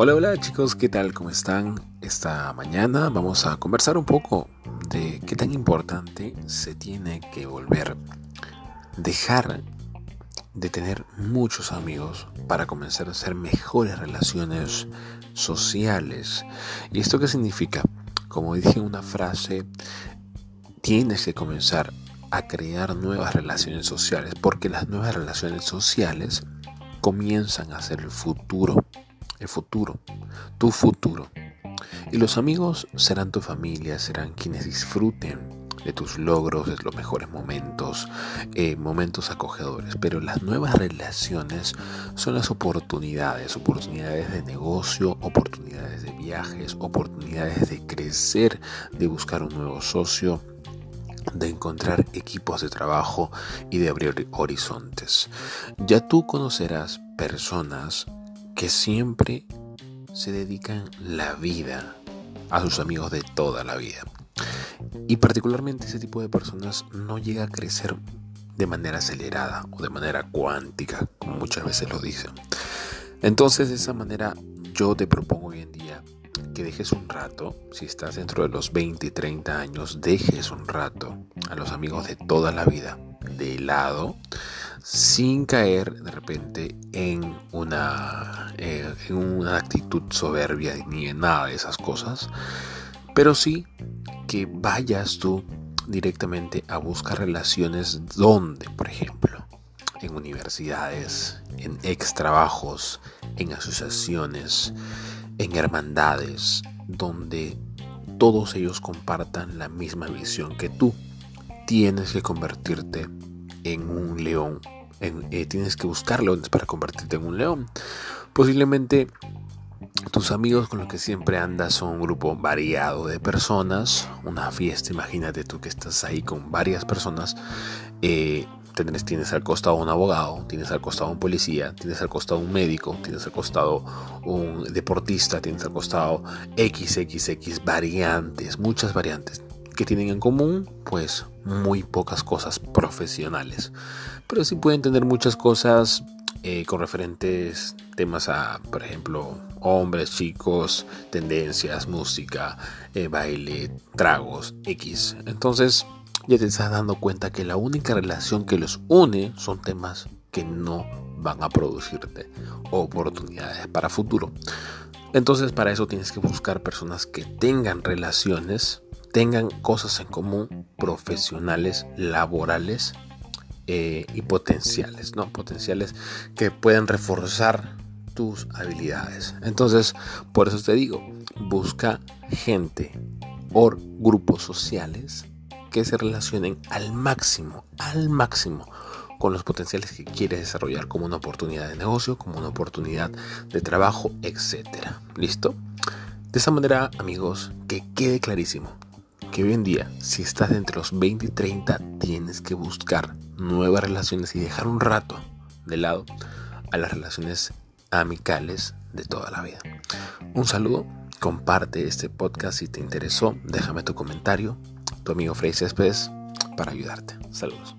Hola, hola chicos, ¿qué tal? ¿Cómo están? Esta mañana vamos a conversar un poco de qué tan importante se tiene que volver, dejar de tener muchos amigos para comenzar a hacer mejores relaciones sociales. ¿Y esto qué significa? Como dije en una frase, tienes que comenzar a crear nuevas relaciones sociales, porque las nuevas relaciones sociales comienzan a ser el futuro el futuro, tu futuro. Y los amigos serán tu familia, serán quienes disfruten de tus logros, de los mejores momentos, eh, momentos acogedores. Pero las nuevas relaciones son las oportunidades, oportunidades de negocio, oportunidades de viajes, oportunidades de crecer, de buscar un nuevo socio, de encontrar equipos de trabajo y de abrir horizontes. Ya tú conocerás personas que siempre se dedican la vida a sus amigos de toda la vida. Y particularmente ese tipo de personas no llega a crecer de manera acelerada o de manera cuántica, como muchas veces lo dicen. Entonces de esa manera yo te propongo hoy en día que dejes un rato, si estás dentro de los 20 y 30 años, dejes un rato a los amigos de toda la vida de lado sin caer de repente en una, eh, en una actitud soberbia ni en nada de esas cosas, pero sí que vayas tú directamente a buscar relaciones donde, por ejemplo, en universidades, en ex trabajos, en asociaciones, en hermandades, donde todos ellos compartan la misma visión que tú. Tienes que convertirte en un león. Eh, tienes que buscar leones para convertirte en un león. Posiblemente tus amigos con los que siempre andas son un grupo variado de personas. Una fiesta, imagínate tú que estás ahí con varias personas. Eh, tienes, al costado un abogado, tienes al costado un policía, tienes al costado un médico, tienes al costado un deportista, tienes al costado XXX variantes, muchas variantes que tienen en común? Pues muy pocas cosas profesionales. Pero sí pueden tener muchas cosas eh, con referentes temas a, por ejemplo, hombres, chicos, tendencias, música, eh, baile, tragos, X. Entonces ya te estás dando cuenta que la única relación que los une son temas que no van a producirte oportunidades para futuro. Entonces para eso tienes que buscar personas que tengan relaciones tengan cosas en común profesionales, laborales eh, y potenciales, ¿no? Potenciales que pueden reforzar tus habilidades. Entonces, por eso te digo, busca gente o grupos sociales que se relacionen al máximo, al máximo con los potenciales que quieres desarrollar como una oportunidad de negocio, como una oportunidad de trabajo, etcétera. ¿Listo? De esa manera, amigos, que quede clarísimo hoy en día, si estás entre los 20 y 30, tienes que buscar nuevas relaciones y dejar un rato de lado a las relaciones amicales de toda la vida. Un saludo, comparte este podcast si te interesó, déjame tu comentario, tu amigo Frey Céspedes, para ayudarte. Saludos.